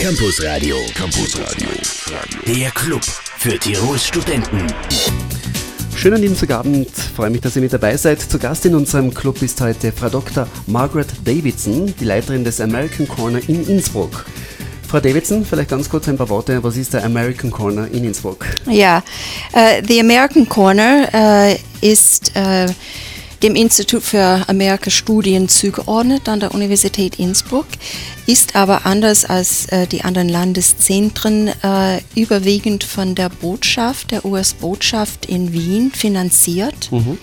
Campus Radio. Campus Radio. Der Club für Tirols Studenten. Schönen Dienstagabend, freue mich, dass ihr mit dabei seid. Zu Gast in unserem Club ist heute Frau Dr. Margaret Davidson, die Leiterin des American Corner in Innsbruck. Frau Davidson, vielleicht ganz kurz ein paar Worte. Was ist der American Corner in Innsbruck? Ja, uh, the American Corner uh, ist uh, dem Institut für Amerika-Studien zugeordnet an der Universität Innsbruck, ist aber anders als äh, die anderen Landeszentren äh, überwiegend von der Botschaft, der US-Botschaft in Wien finanziert. Mhm.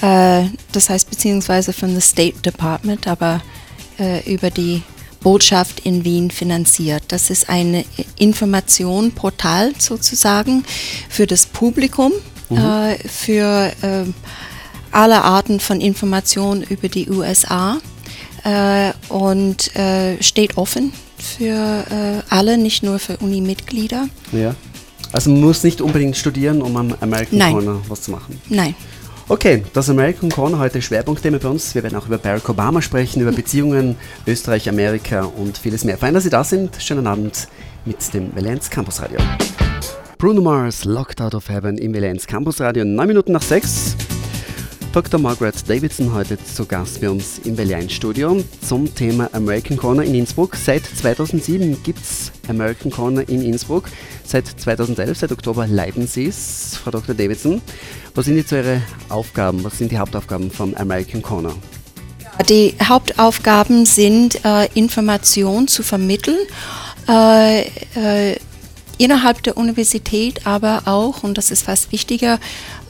Äh, das heißt beziehungsweise von the State Department, aber äh, über die Botschaft in Wien finanziert. Das ist ein Informationportal sozusagen für das Publikum, mhm. Äh, für äh, alle Arten von Informationen über die USA äh, und äh, steht offen für äh, alle, nicht nur für Uni-Mitglieder. Ja. Also man muss nicht unbedingt studieren, um am American Nein. Corner was zu machen. Nein. Okay, das American Corner heute Schwerpunktthema bei uns. Wir werden auch über Barack Obama sprechen, über Beziehungen Österreich, Amerika und vieles mehr. Fein, dass Sie da sind. Schönen Abend mit dem Valenz Campus Radio. Bruno Mars, Locked Out of Heaven im Valenz Campus Radio. Neun Minuten nach sechs. Dr. Margaret Davidson heute zu Gast bei uns im Berlin Studio zum Thema American Corner in Innsbruck. Seit 2007 gibt es American Corner in Innsbruck. Seit 2011, seit Oktober leiten Sie es, Frau Dr. Davidson. Was sind jetzt Ihre Aufgaben? Was sind die Hauptaufgaben vom American Corner? Die Hauptaufgaben sind, äh, Information zu vermitteln. Äh, äh, innerhalb der Universität, aber auch, und das ist fast wichtiger,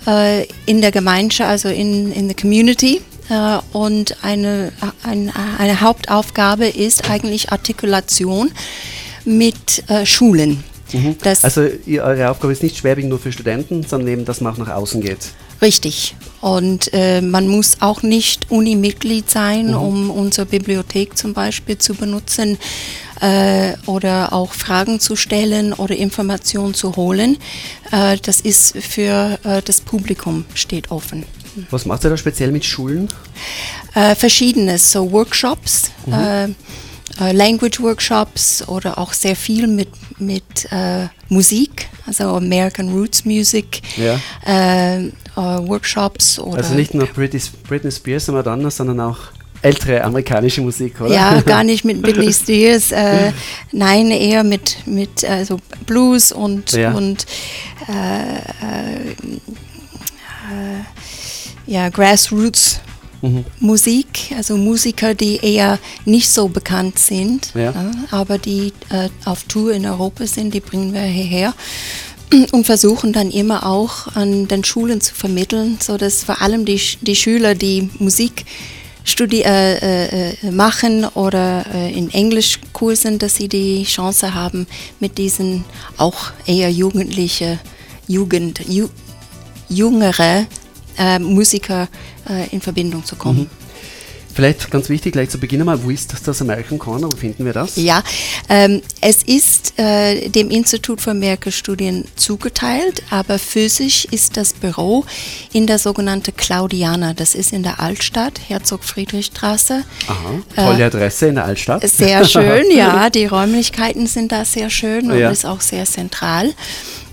äh, in der Gemeinschaft, also in, in der Community. Äh, und eine, ein, eine Hauptaufgabe ist eigentlich Artikulation mit äh, Schulen. Mhm. also eure Aufgabe ist nicht schwerwiegend nur für Studenten, sondern eben, dass man auch nach außen geht. Richtig. Und äh, man muss auch nicht Uni-Mitglied sein, mhm. um unsere Bibliothek zum Beispiel zu benutzen äh, oder auch Fragen zu stellen oder Informationen zu holen. Äh, das ist für äh, das Publikum steht offen. Was macht ihr da speziell mit Schulen? Äh, verschiedenes, so Workshops. Mhm. Äh, Language Workshops oder auch sehr viel mit, mit Musik, also American Roots Music. Ja Workshops. Oder also nicht nur Britney, Britney Spears und Madonna, sondern auch ältere amerikanische Musik, oder? Ja, gar nicht mit Britney Spears. Äh, nein, eher mit, mit also Blues und, ja. und äh, äh, äh ja, Grassroots. Mhm. Musik, also Musiker, die eher nicht so bekannt sind, ja. aber die äh, auf Tour in Europa sind, die bringen wir hierher und versuchen dann immer auch an den Schulen zu vermitteln, so dass vor allem die, die Schüler, die Musik studi äh, äh, äh machen oder äh, in Englischkursen, dass sie die Chance haben, mit diesen auch eher jugendliche, Jugend, ju, jüngere äh, Musiker äh, in Verbindung zu kommen. Mhm. Vielleicht ganz wichtig, gleich zu Beginn einmal, wo ist das, das American Corner? Wo finden wir das? Ja, ähm, es ist äh, dem Institut für Amerika-Studien zugeteilt, aber physisch ist das Büro in der sogenannten Claudiana. Das ist in der Altstadt, Herzog-Friedrich-Straße. Aha, tolle äh, Adresse in der Altstadt. Sehr schön, ja. Die Räumlichkeiten sind da sehr schön und ja. ist auch sehr zentral.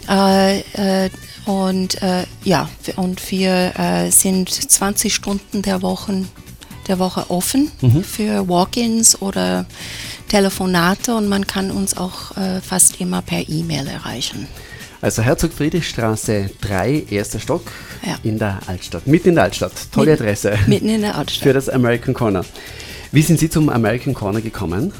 Äh, äh und äh, ja, und wir äh, sind 20 Stunden der Woche der Woche offen mhm. für Walk-ins oder Telefonate und man kann uns auch äh, fast immer per E-Mail erreichen. Also Herzog Friedrichstraße 3, erster Stock ja. in der Altstadt, mitten in der Altstadt. Tolle mitten, Adresse. Mitten in der Altstadt. Für das American Corner. Wie sind Sie zum American Corner gekommen?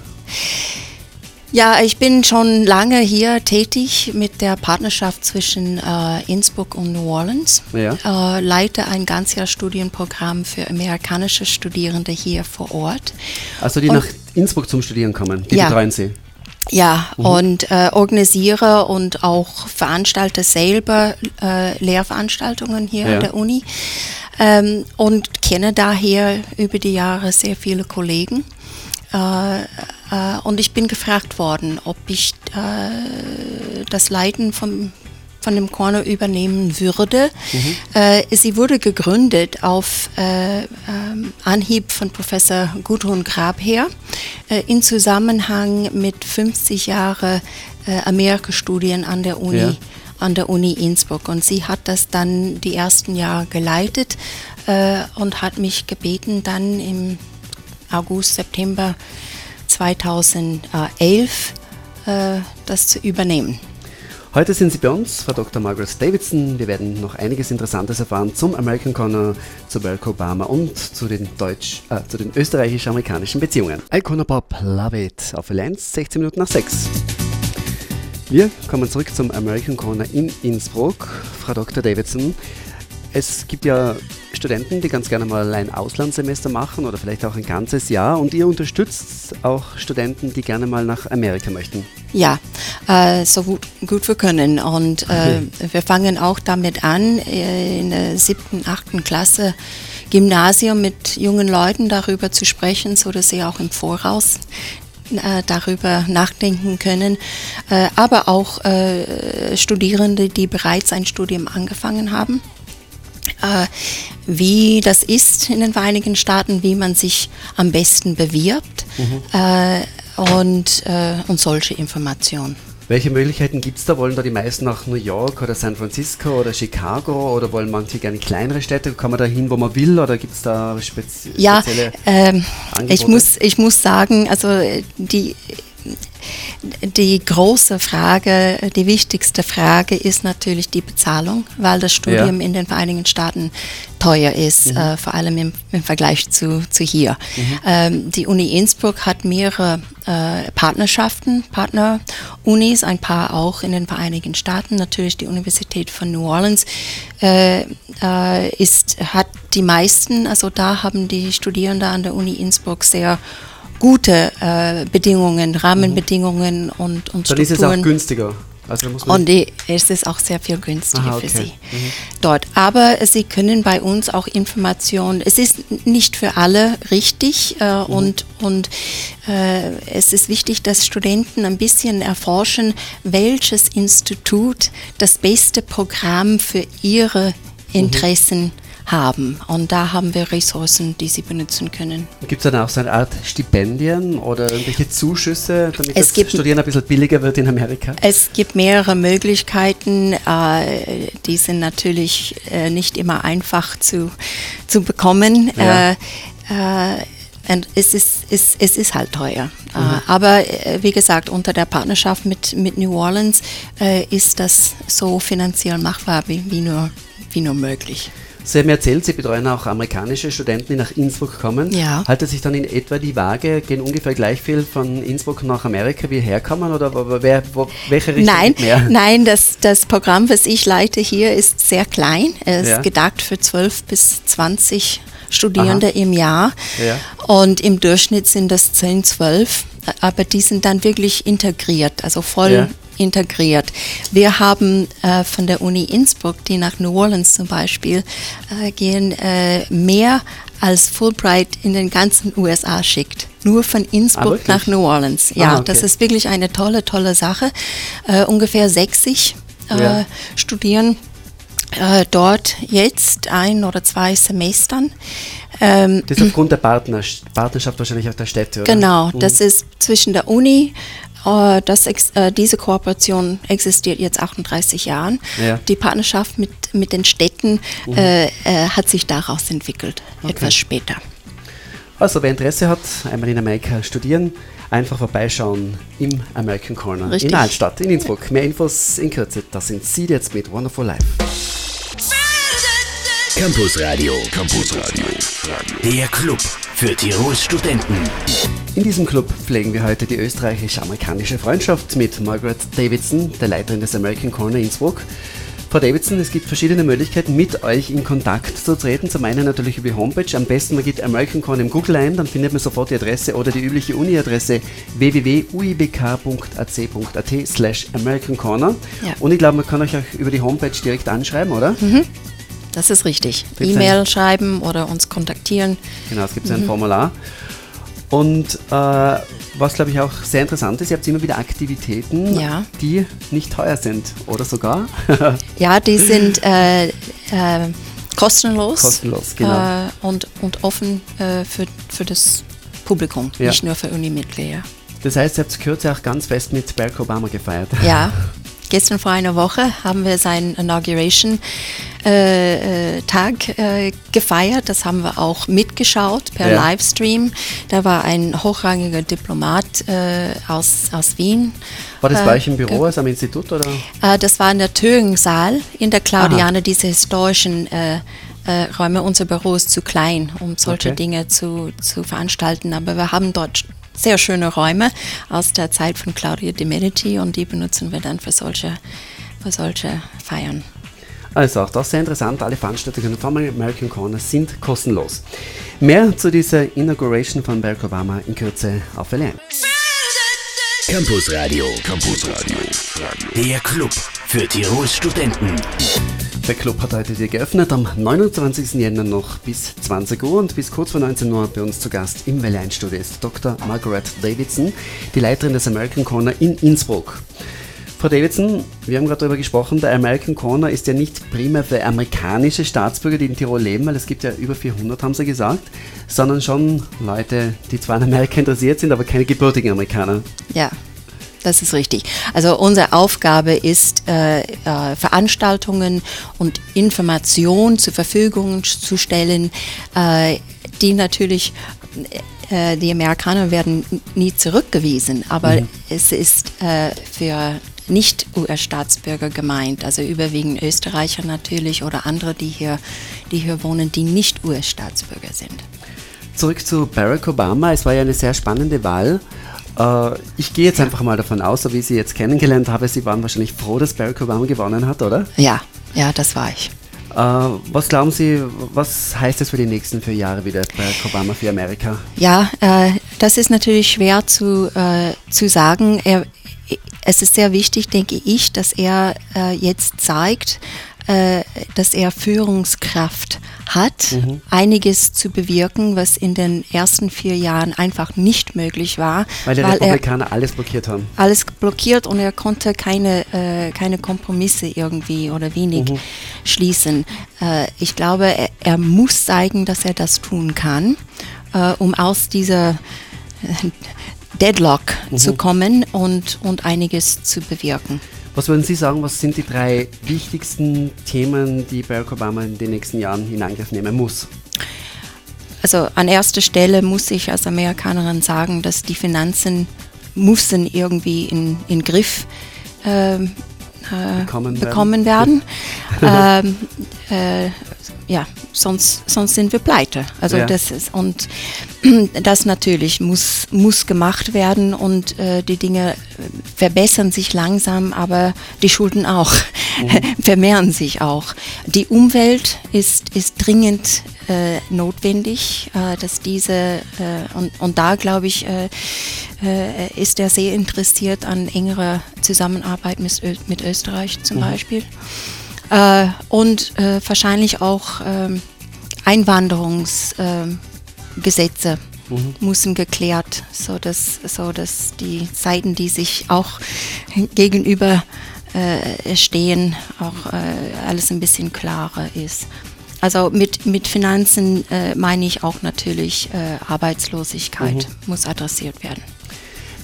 Ja, ich bin schon lange hier tätig mit der Partnerschaft zwischen äh, Innsbruck und New Orleans. Ja. Äh, leite ein Ganzjahrstudienprogramm für amerikanische Studierende hier vor Ort. Also die und, nach Innsbruck zum Studieren kommen, die ja. betreuen Sie? Ja, mhm. und äh, organisiere und auch veranstalte selber äh, Lehrveranstaltungen hier ja. an der Uni ähm, und kenne daher über die Jahre sehr viele Kollegen. Äh, äh, und ich bin gefragt worden, ob ich äh, das Leiten vom von dem Corner übernehmen würde. Mhm. Sie wurde gegründet auf äh, ähm, Anhieb von Professor Gudrun Grabherr äh, in Zusammenhang mit 50 Jahre Amerika-Studien an der Uni. Ja. an der Uni Innsbruck und sie hat das dann die ersten Jahre geleitet und hat mich gebeten, dann im August, September 2011 äh, das zu übernehmen. Heute sind Sie bei uns, Frau Dr. Margaret Davidson. Wir werden noch einiges Interessantes erfahren zum American Corner, zu Barack Obama und zu den, äh, den österreichisch-amerikanischen Beziehungen. Icona Pop, Love It, auf Allianz, 16 Minuten nach 6. Wir kommen zurück zum American Corner in Innsbruck. Frau Dr. Davidson, es gibt ja Studenten, die ganz gerne mal ein Auslandssemester machen oder vielleicht auch ein ganzes Jahr. Und ihr unterstützt auch Studenten, die gerne mal nach Amerika möchten. Ja, äh, so gut, gut, wir können. Und äh, wir fangen auch damit an, äh, in der siebten, achten Klasse Gymnasium mit jungen Leuten darüber zu sprechen, so dass sie auch im Voraus äh, darüber nachdenken können, äh, aber auch Studierende, die bereits ein Studium angefangen haben wie das ist in den Vereinigten Staaten, wie man sich am besten bewirbt mhm. äh, und, äh, und solche Informationen. Welche Möglichkeiten gibt es da? Wollen da die meisten nach New York oder San Francisco oder Chicago oder wollen manche gerne kleinere Städte? Kann man da hin, wo man will oder gibt es da spezi ja, spezielle Ja, ähm, ich, muss, ich muss sagen, also die die große Frage, die wichtigste Frage ist natürlich die Bezahlung, weil das Studium ja. in den Vereinigten Staaten teuer ist, mhm. äh, vor allem im, im, Vergleich zu, zu hier. Mhm. Ähm, die Uni Innsbruck hat mehrere äh, Partnerschaften, Partnerunis, ein paar auch in den Vereinigten Staaten. Natürlich die Universität von New Orleans äh, äh ist, hat die meisten, also da haben die Studierenden an der Uni Innsbruck sehr gute äh, Bedingungen, Rahmenbedingungen mhm. und, und Dann ist es auch günstiger. Also und die, es ist auch sehr viel günstiger Aha, okay. für Sie mhm. dort. Aber Sie können bei uns auch Informationen, es ist nicht für alle richtig äh, mhm. und, und äh, es ist wichtig, dass Studenten ein bisschen erforschen, welches Institut das beste Programm für ihre mhm. Interessen haben. Und da haben wir Ressourcen, die sie benutzen können. Gibt es dann auch so eine Art Stipendien oder irgendwelche Zuschüsse, damit es das Studieren ein bisschen billiger wird in Amerika? Es gibt mehrere Möglichkeiten. Äh, die sind natürlich äh, nicht immer einfach zu, zu bekommen. Ja. Äh, und es ist, es, es ist halt teuer. Mhm. aber wie gesagt, unter der Partnerschaft mit, mit New Orleans ist das so finanziell machbar wie, wie, nur, wie nur möglich. Sie haben erzählt, Sie betreuen auch amerikanische Studenten, die nach Innsbruck kommen. Ja. Haltet sich dann in etwa die Waage, gehen ungefähr gleich viel von Innsbruck nach Amerika wie herkommen oder wer, wo, welche Richtung Nein, mehr? nein das, das Programm, was ich leite hier, ist sehr klein. Es ja. ist gedacht für 12 bis 20 Studierende Aha. im Jahr. Ja. Und im Durchschnitt sind das 10, 12. Aber die sind dann wirklich integriert, also voll ja integriert. Wir haben äh, von der Uni Innsbruck, die nach New Orleans zum Beispiel äh, gehen, äh, mehr als Fulbright in den ganzen USA schickt. Nur von Innsbruck ah, nach New Orleans. Ja, ah, okay. das ist wirklich eine tolle, tolle Sache. Äh, ungefähr 60 äh, ja. studieren äh, dort jetzt ein oder zwei Semestern. Ähm, das ist aufgrund der Partnerschaft, Partnerschaft wahrscheinlich auch der Städte, oder? Genau, mhm. das ist zwischen der Uni das, äh, diese Kooperation existiert jetzt 38 Jahren. Ja. Die Partnerschaft mit, mit den Städten mhm. äh, äh, hat sich daraus entwickelt, okay. etwas später. Also wer Interesse hat, einmal in Amerika studieren, einfach vorbeischauen im American Corner Richtig. in Altstadt, in Innsbruck. Mehr Infos in Kürze, das sind Sie jetzt mit Wonderful Life. Campus Radio, Campus Radio, der Club für Tirols Studenten. In diesem Club pflegen wir heute die österreichisch-amerikanische Freundschaft mit Margaret Davidson, der Leiterin des American Corner Innsbruck. Frau Davidson, es gibt verschiedene Möglichkeiten, mit euch in Kontakt zu treten. Zum einen natürlich über die Homepage. Am besten man geht American Corner im Google ein, dann findet man sofort die Adresse oder die übliche Uni-Adresse www.uibk.ac.at slash American Corner. Ja. Und ich glaube, man kann euch auch über die Homepage direkt anschreiben, oder? Mhm. Das ist richtig. E-Mail schreiben oder uns kontaktieren. Genau, es gibt mhm. ein Formular. Und äh, was, glaube ich, auch sehr interessant ist, ihr habt immer wieder Aktivitäten, Ja. die nicht teuer sind oder sogar Ja, die sind äh, äh, kostenlos, kostenlos. Genau. äh, und, und offen äh, für, für das Publikum, Ja. nicht nur für Unimitglieder. Das heißt, ihr habt Kürze auch ganz fest mit Barack Obama gefeiert. Ja, gestern vor einer Woche haben wir seinen Inauguration äh, äh, Tag äh, gefeiert. Das haben wir auch mitgeschaut per Ja. Livestream. Da war ein hochrangiger Diplomat äh, aus, aus Wien. War das äh, bei euch im Büro, also am Institut? Oder? Äh, das war in der Thüringen-Saal in der Claudiane, diese historischen Räume. Unser Büro ist zu klein, um solche Okay. Dinge zu, zu veranstalten, aber wir haben dort sehr schöne Räume aus der Zeit von Claudia de Medici und die benutzen wir dann für solche, für solche Feiern. Also auch das sehr interessant. Alle Veranstaltungen vom American Corner sind kostenlos. Mehr zu dieser Inauguration von Barack Obama in Kürze auf LN. Campus Radio. Campus Radio. Der Club für Tirols Studenten. Der Club hat heute wieder geöffnet, am 29. Jänner noch bis 20 Uhr und bis kurz vor 19 Uhr bei uns zu Gast im Welle 1 Studio ist Dr. Margaret Davidson, die Leiterin des American Corner in Innsbruck. Frau Davidson, wir haben gerade darüber gesprochen, der American Corner ist ja nicht primär für amerikanische Staatsbürger, die in Tirol leben, weil es gibt ja über 400, haben Sie gesagt, sondern schon Leute, die zwar an Amerika interessiert sind, aber keine gebürtigen Amerikaner. Ja, das ist richtig. Also unsere Aufgabe ist, äh, äh, Veranstaltungen und Informationen zur Verfügung zu stellen, äh, die natürlich, äh, die Amerikaner werden nie zurückgewiesen, aber es ist äh, für nicht-US-Staatsbürger gemeint, also überwiegend Österreicher natürlich oder andere, die hier, die hier wohnen, die nicht US-Staatsbürger sind. Zurück zu Barack Obama. Es war ja eine sehr spannende Wahl. Äh, ich gehe jetzt einfach mal davon aus, so wie ich Sie jetzt kennengelernt habe, Sie waren wahrscheinlich froh, dass Barack Obama gewonnen hat, oder? Ja, ja, das war ich. Äh, was glauben Sie, was heißt das für die nächsten vier Jahre wieder, Barack Obama für Amerika? Ja, äh, das ist natürlich schwer zu, zu sagen. Er, es ist sehr wichtig, denke ich, dass er jetzt zeigt, äh, dass er Führungskraft hat, einiges zu bewirken, was in den ersten vier Jahren einfach nicht möglich war, Weil die er Republikaner alles blockiert haben. alles blockiert und er konnte keine, äh, keine Kompromisse irgendwie oder wenig schließen. Äh, ich glaube, er, er muss zeigen, dass er das tun kann, äh, um aus dieser äh, Deadlock zu kommen und, und einiges zu bewirken. Was würden Sie sagen, was sind die drei wichtigsten Themen, die Barack Obama in den nächsten Jahren in Angriff nehmen muss? Also an erster Stelle muss ich als Amerikanerin sagen, dass die Finanzen müssen irgendwie in, in Griff ähm, äh, Bekommen werden. bekommen werden. ähm, äh, ja, sonst, sonst sind wir pleite. Also Ja. das ist und das natürlich muss, muss gemacht werden und äh, die Dinge äh, verbessern sich langsam, aber die Schulden auch vermehren sich auch. Die Umwelt ist, ist dringend äh, notwendig, äh, dass diese äh, und, und da glaube ich äh, ist er sehr interessiert an engerer Zusammenarbeit mit, Ö mit Österreich zum Beispiel. Äh, und wahrscheinlich auch ähm, Einwanderungsgesetze müssen geklärt, so dass, so dass die Seiten, die sich auch gegenüber äh, stehen, auch äh, alles ein bisschen klarer ist. Also mit, mit Finanzen äh, meine ich auch natürlich äh, Arbeitslosigkeit muss adressiert werden.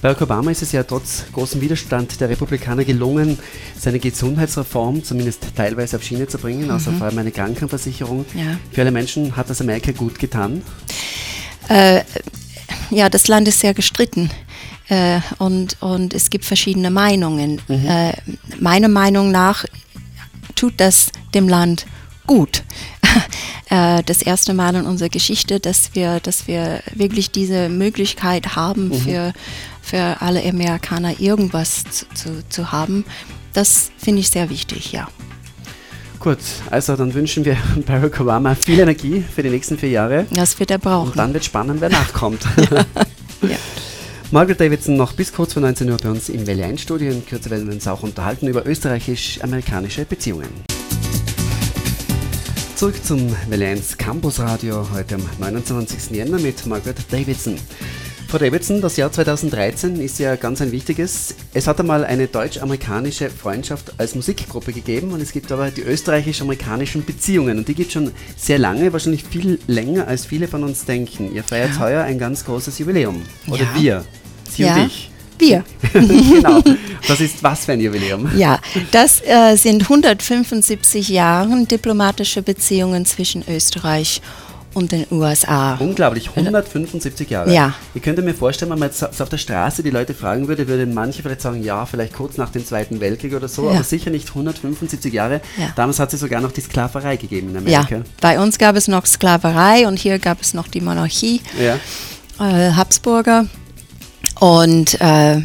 Barack Obama ist es ja trotz großem Widerstand der Republikaner gelungen, seine Gesundheitsreform zumindest teilweise auf Schiene zu bringen, also vor allem eine Krankenversicherung. Ja. Für alle Menschen hat das Amerika gut getan. Äh, ja, das Land ist sehr gestritten. Äh, und, und es gibt verschiedene Meinungen. Äh, meiner Meinung nach tut das dem Land gut. äh, das erste Mal in unserer Geschichte, dass wir, dass wir wirklich diese Möglichkeit haben, für, für alle Amerikaner irgendwas zu, zu, zu haben. Das finde ich sehr wichtig, ja. Gut, also dann wünschen wir Barack Obama viel Energie für die nächsten vier Jahre. Das wird er brauchen. Und dann wird spannend, wer nachkommt. Ja. Margaret Davidson noch bis kurz vor 19 Uhr bei uns im Welle 1 Studio. In Kürze werden wir uns auch unterhalten über österreichisch-amerikanische Beziehungen. Zurück zum Welle 1 Campus Radio heute am 29. Jänner mit Margaret Davidson. Frau Davidson, das Jahr 2013 ist ja ganz ein wichtiges. Es hat einmal eine deutsch-amerikanische Freundschaft als Musikgruppe gegeben und es gibt aber die österreichisch-amerikanischen Beziehungen und die gibt es schon sehr lange, wahrscheinlich viel länger als viele von uns denken. Ihr feiert ja. heuer ein ganz großes Jubiläum. Oder ja. wir, Sie ja. und ich. Wir. genau. Das ist was für ein Jubiläum? Ja, das äh, sind 175 Jahre diplomatische Beziehungen zwischen Österreich und und den USA. Unglaublich, 175 Jahre. Ja. Ich könnte mir vorstellen, wenn man jetzt auf der Straße die Leute fragen würde, würden manche vielleicht sagen, ja, vielleicht kurz nach dem Zweiten Weltkrieg oder so, ja. aber sicher nicht 175 Jahre. Ja. Damals hat es sogar noch die Sklaverei gegeben in Amerika. Ja, bei uns gab es noch Sklaverei und hier gab es noch die Monarchie, ja. äh, Habsburger. Und äh,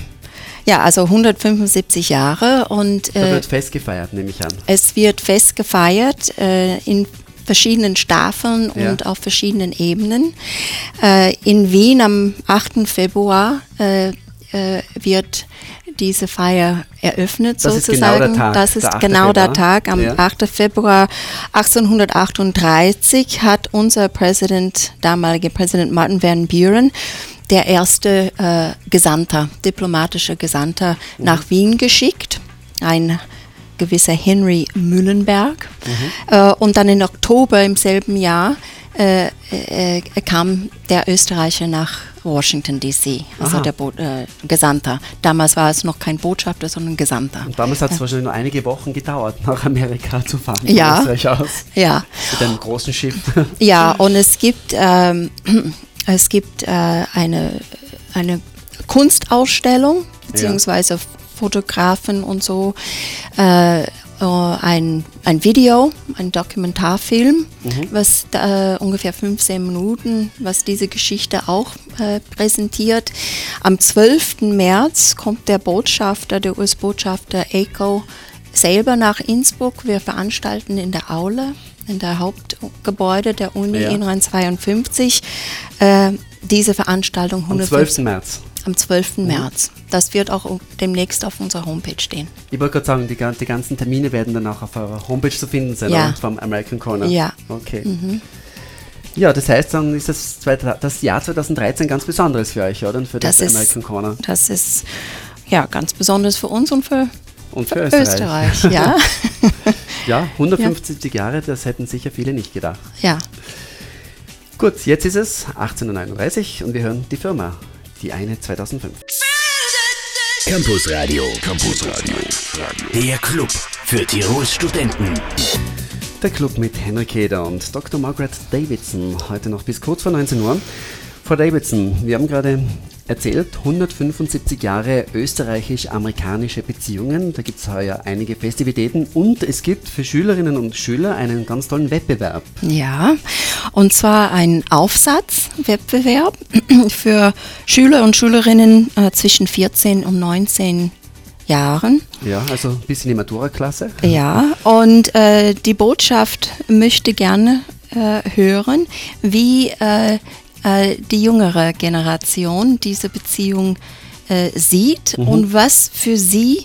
ja, also 175 Jahre und. Äh, da wird fest gefeiert, nehme ich an. Es wird fest gefeiert äh, in verschiedenen Staffeln ja. und auf verschiedenen Ebenen. Äh, in Wien am 8. Februar äh, äh, wird diese Feier eröffnet das sozusagen. Ist genau Tag, das ist der genau Februar. der Tag. Am ja. 8. Februar 1838 hat unser Präsident, damalige Präsident Martin Van Buren, der erste äh, Gesandter, diplomatische Gesandter mhm. nach Wien geschickt. Ein gewisser Henry Mühlenberg. Mhm. Äh, und dann im Oktober im selben Jahr äh, äh, kam der Österreicher nach Washington DC, also Aha. der Bo äh, Gesandter. Damals war es noch kein Botschafter, sondern Gesandter. Und damals hat es ja. wahrscheinlich nur einige Wochen gedauert, nach Amerika zu fahren. Ja. Österreich aus. Ja. Mit einem großen Schiff. Ja, und es gibt, ähm, es gibt äh, eine, eine Kunstausstellung, beziehungsweise ja. Fotografen und so äh, äh, ein, ein Video, ein Dokumentarfilm, mhm. was äh, ungefähr 15 Minuten, was diese Geschichte auch äh, präsentiert. Am 12. März kommt der Botschafter, der US-Botschafter Eiko selber nach Innsbruck. Wir veranstalten in der Aule, in der Hauptgebäude der Uni ja. in Rhein 52, äh, diese Veranstaltung. Am 12. März am 12. Mhm. März. Das wird auch demnächst auf unserer Homepage stehen. Ich wollte gerade sagen, die, die, ganzen Termine werden dann auch auf eurer Homepage zu finden sein, ja. vom American Corner. Ja. Okay. Mhm. Ja, das heißt, dann ist das, das Jahr 2013 ganz besonderes für euch, oder? Für das, das American Corner. Das ist ja ganz besonders für uns und für, und für, für Österreich. Österreich. ja. ja, 150 ja. Jahre, das hätten sicher viele nicht gedacht. Ja. Gut, jetzt ist es 18.39 Uhr und wir hören die Firma die eine 2005. Campus Radio. Campus Radio. Der Club für Tirols Studenten. Der Club mit Henrik Heder und Dr. Margaret Davidson. Heute noch bis kurz vor 19 Uhr. Frau Davidson, wir haben gerade erzählt, 175 Jahre österreichisch-amerikanische Beziehungen. Da gibt es heuer einige Festivitäten und es gibt für Schülerinnen und Schüler einen ganz tollen Wettbewerb. Ja, und zwar ein Aufsatzwettbewerb für Schüler und Schülerinnen äh, zwischen 14 und 19 Jahren. Ja, also ein bisschen die Matura-Klasse. Ja, und äh, die Botschaft möchte gerne äh, hören, wie äh, äh, die jüngere Generation diese Beziehung äh, sieht mhm. und was für sie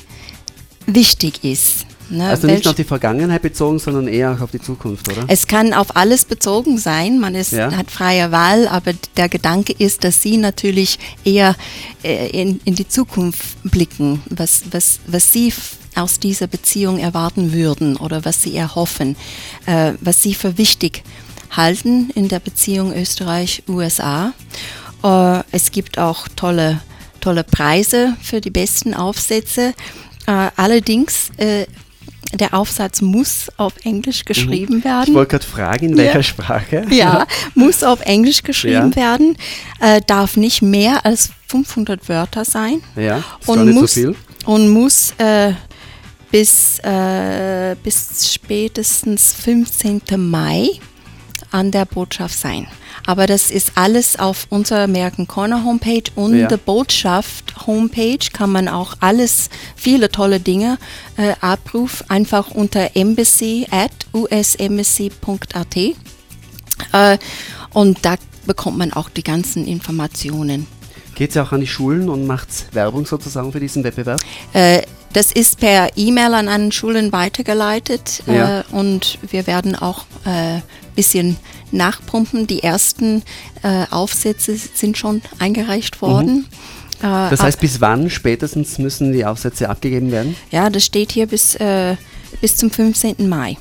wichtig ist. Ne, also nicht auf die Vergangenheit bezogen, sondern eher auch auf die Zukunft, oder? Es kann auf alles bezogen sein. Man ist, ja. hat freie Wahl, aber der Gedanke ist, dass Sie natürlich eher äh, in, in die Zukunft blicken, was, was, was Sie aus dieser Beziehung erwarten würden oder was Sie erhoffen, äh, was Sie für wichtig halten in der Beziehung Österreich-USA. Äh, es gibt auch tolle, tolle Preise für die besten Aufsätze. Äh, allerdings äh, der Aufsatz muss auf Englisch geschrieben mhm. werden. Ich wollte gerade fragen, in welcher ja. Sprache? Ja, muss auf Englisch geschrieben ja. werden, äh, darf nicht mehr als 500 Wörter sein. Ja, ist und muss, so Und muss äh, bis, äh, bis spätestens 15. Mai an der Botschaft sein. Aber das ist alles auf unserer American Corner Homepage und ja. der Botschaft Homepage kann man auch alles, viele tolle Dinge äh, abrufen, einfach unter embassy at usembassy.at äh, und da bekommt man auch die ganzen Informationen. Geht sie auch an die Schulen und macht Werbung sozusagen für diesen Wettbewerb? Äh, das ist per E-Mail an einen Schulen weitergeleitet ja. äh, und wir werden auch äh, bisschen nachpumpen. Die ersten äh, Aufsätze sind schon eingereicht worden. Mhm. Das heißt, bis wann spätestens müssen die Aufsätze abgegeben werden? Ja, das steht hier bis, äh, bis zum 15. Mai.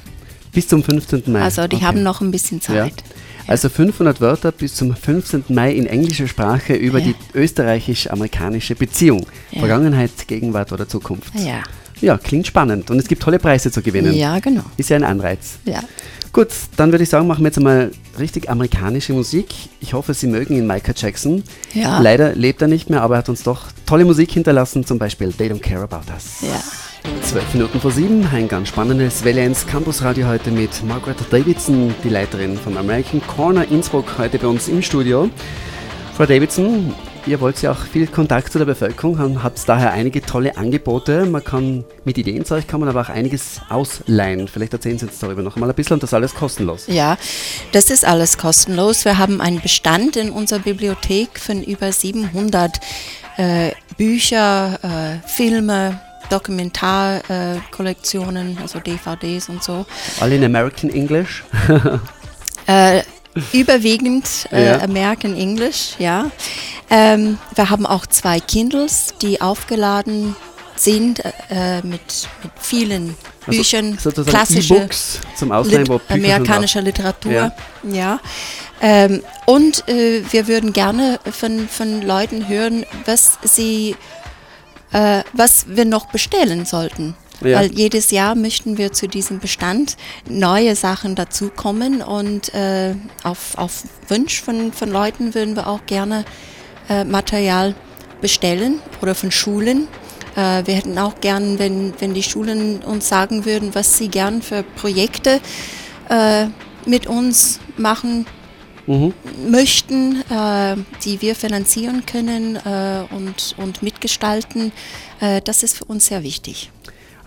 Bis zum 15. Mai. Also die okay. haben noch ein bisschen Zeit. Ja. Also 500 Wörter bis zum 15. Mai in englischer Sprache über ja. die österreichisch-amerikanische Beziehung. Ja. Vergangenheit, Gegenwart oder Zukunft. Ja. Ja, klingt spannend. Und es gibt tolle Preise zu gewinnen. Ja, genau. Ist ja ein Anreiz. Ja. Gut, dann würde ich sagen, machen wir jetzt einmal richtig amerikanische Musik. Ich hoffe, Sie mögen ihn Michael Jackson. Ja. Leider lebt er nicht mehr, aber er hat uns doch tolle Musik hinterlassen, zum Beispiel They Don't Care About Us. Ja. Zwölf Minuten vor sieben, ein ganz spannendes Welle 1 Campus Radio heute mit Margaret Davidson, die Leiterin von American Corner Innsbruck, heute bei uns im Studio. Frau Davidson, ihr wollt ja auch viel Kontakt zu der Bevölkerung haben, habt daher einige tolle Angebote. Man kann mit Ideen zu euch kommen, aber auch einiges ausleihen. Vielleicht erzählen Sie uns darüber noch einmal ein bisschen und das alles kostenlos. Ja, das ist alles kostenlos. Wir haben einen Bestand in unserer Bibliothek von über 700 äh, Bücher, äh, Filme, Dokumentarkollektionen, äh, also DVDs und so. Alle in American English? äh, überwiegend äh, ja. American English, ja. Ähm, wir haben auch zwei Kindles, die aufgeladen sind äh, mit, mit vielen also Büchern, klassische e zum Ausleihen, Lit amerikanischer Literatur. Ja. ja. Ähm, und äh, wir würden gerne von, von Leuten hören, was sie äh, was wir noch bestellen sollten. Ja. Weil jedes Jahr möchten wir zu diesem Bestand neue Sachen dazukommen und äh, auf, auf Wunsch von, von Leuten würden wir auch gerne äh, Material bestellen oder von Schulen. Äh, wir hätten auch gern, wenn, wenn die Schulen uns sagen würden, was sie gern für Projekte äh, mit uns machen mhm. möchten, äh, die wir finanzieren können äh, und, und mitgestalten. Äh, das ist für uns sehr wichtig.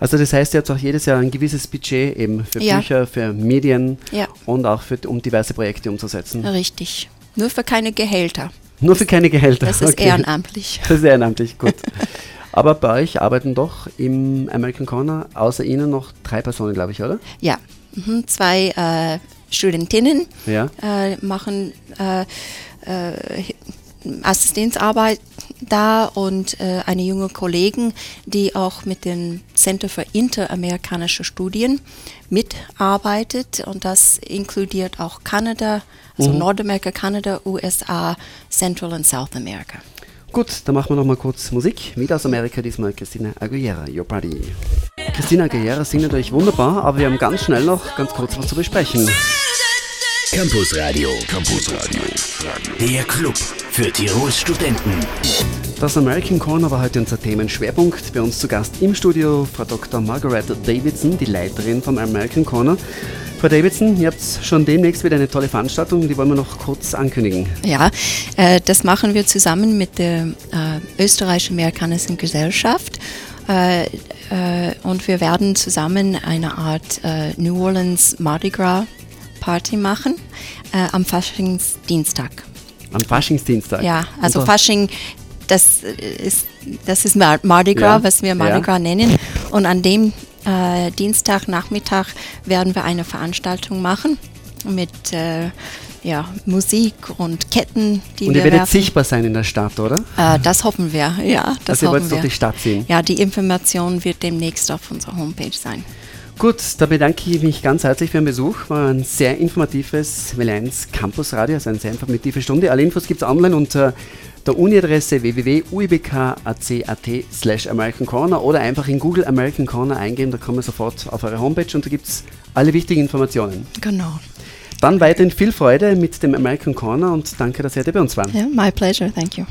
Also das heißt, ihr habt auch jedes Jahr ein gewisses Budget eben für ja. Bücher, für Medien ja. und auch für, um diverse Projekte umzusetzen. Richtig. Nur für keine Gehälter. Nur für keine Gehälter. Das ist okay. ehrenamtlich. Das ist ehrenamtlich, gut. Aber bei euch arbeiten doch im American Corner außer Ihnen noch drei Personen, glaube ich, oder? Ja, mhm. zwei äh, Studentinnen ja. äh, machen äh, äh, Assistenzarbeit da und äh, eine junge Kollegin, die auch mit dem Center für interamerikanische Studien mitarbeitet und das inkludiert auch Kanada, also mhm. Nordamerika, Kanada, USA, Central und South America. Gut, dann machen wir noch mal kurz Musik. Wieder aus Amerika, diesmal Christina Aguilera, Your Body. Christina Aguilera singt natürlich wunderbar, aber wir haben ganz schnell noch ganz kurz was zu besprechen. Campus Radio. Campus Radio. Der Club für Tirols Studenten. Das American Corner war heute unser Themenschwerpunkt. Bei uns zu Gast im Studio Frau Dr. Margaret Davidson, die Leiterin vom American Corner. Frau Davidson, ihr habt schon demnächst wieder eine tolle Veranstaltung, die wollen wir noch kurz ankündigen. Ja, äh, das machen wir zusammen mit der äh, Österreichisch-Amerikanischen Gesellschaft. Äh, äh, und wir werden zusammen eine Art äh, New Orleans Mardi Gras Party machen äh, am Faschingsdienstag. Am Faschingsdienstag? Ja, also Fasching, das ist, das ist Mardi Gras, ja. was wir Mardi ja. Gras nennen. Und an dem äh, Dienstagnachmittag werden wir eine Veranstaltung machen mit äh, ja, Musik und Ketten, die und wir ihr werdet werfen. sichtbar sein in der Stadt, oder? Äh, das hoffen wir, ja. Das also ihr wollt durch die Stadt sehen? Ja, die Information wird demnächst auf unserer Homepage sein. Gut, da bedanke ich mich ganz herzlich für den Besuch. War ein sehr informatives Vereins Campus Radio, also eine sehr informative Stunde. Alle Infos gibt es online unter der Uni-Adresse www.uibk.ac.at slash American Corner oder einfach in Google American Corner eingeben, da kommen wir sofort auf eure Homepage und da gibt es alle wichtigen Informationen. Genau. Dann weiterhin viel Freude mit dem American Corner und danke, dass ihr heute bei uns waren. Yeah, my pleasure, thank you.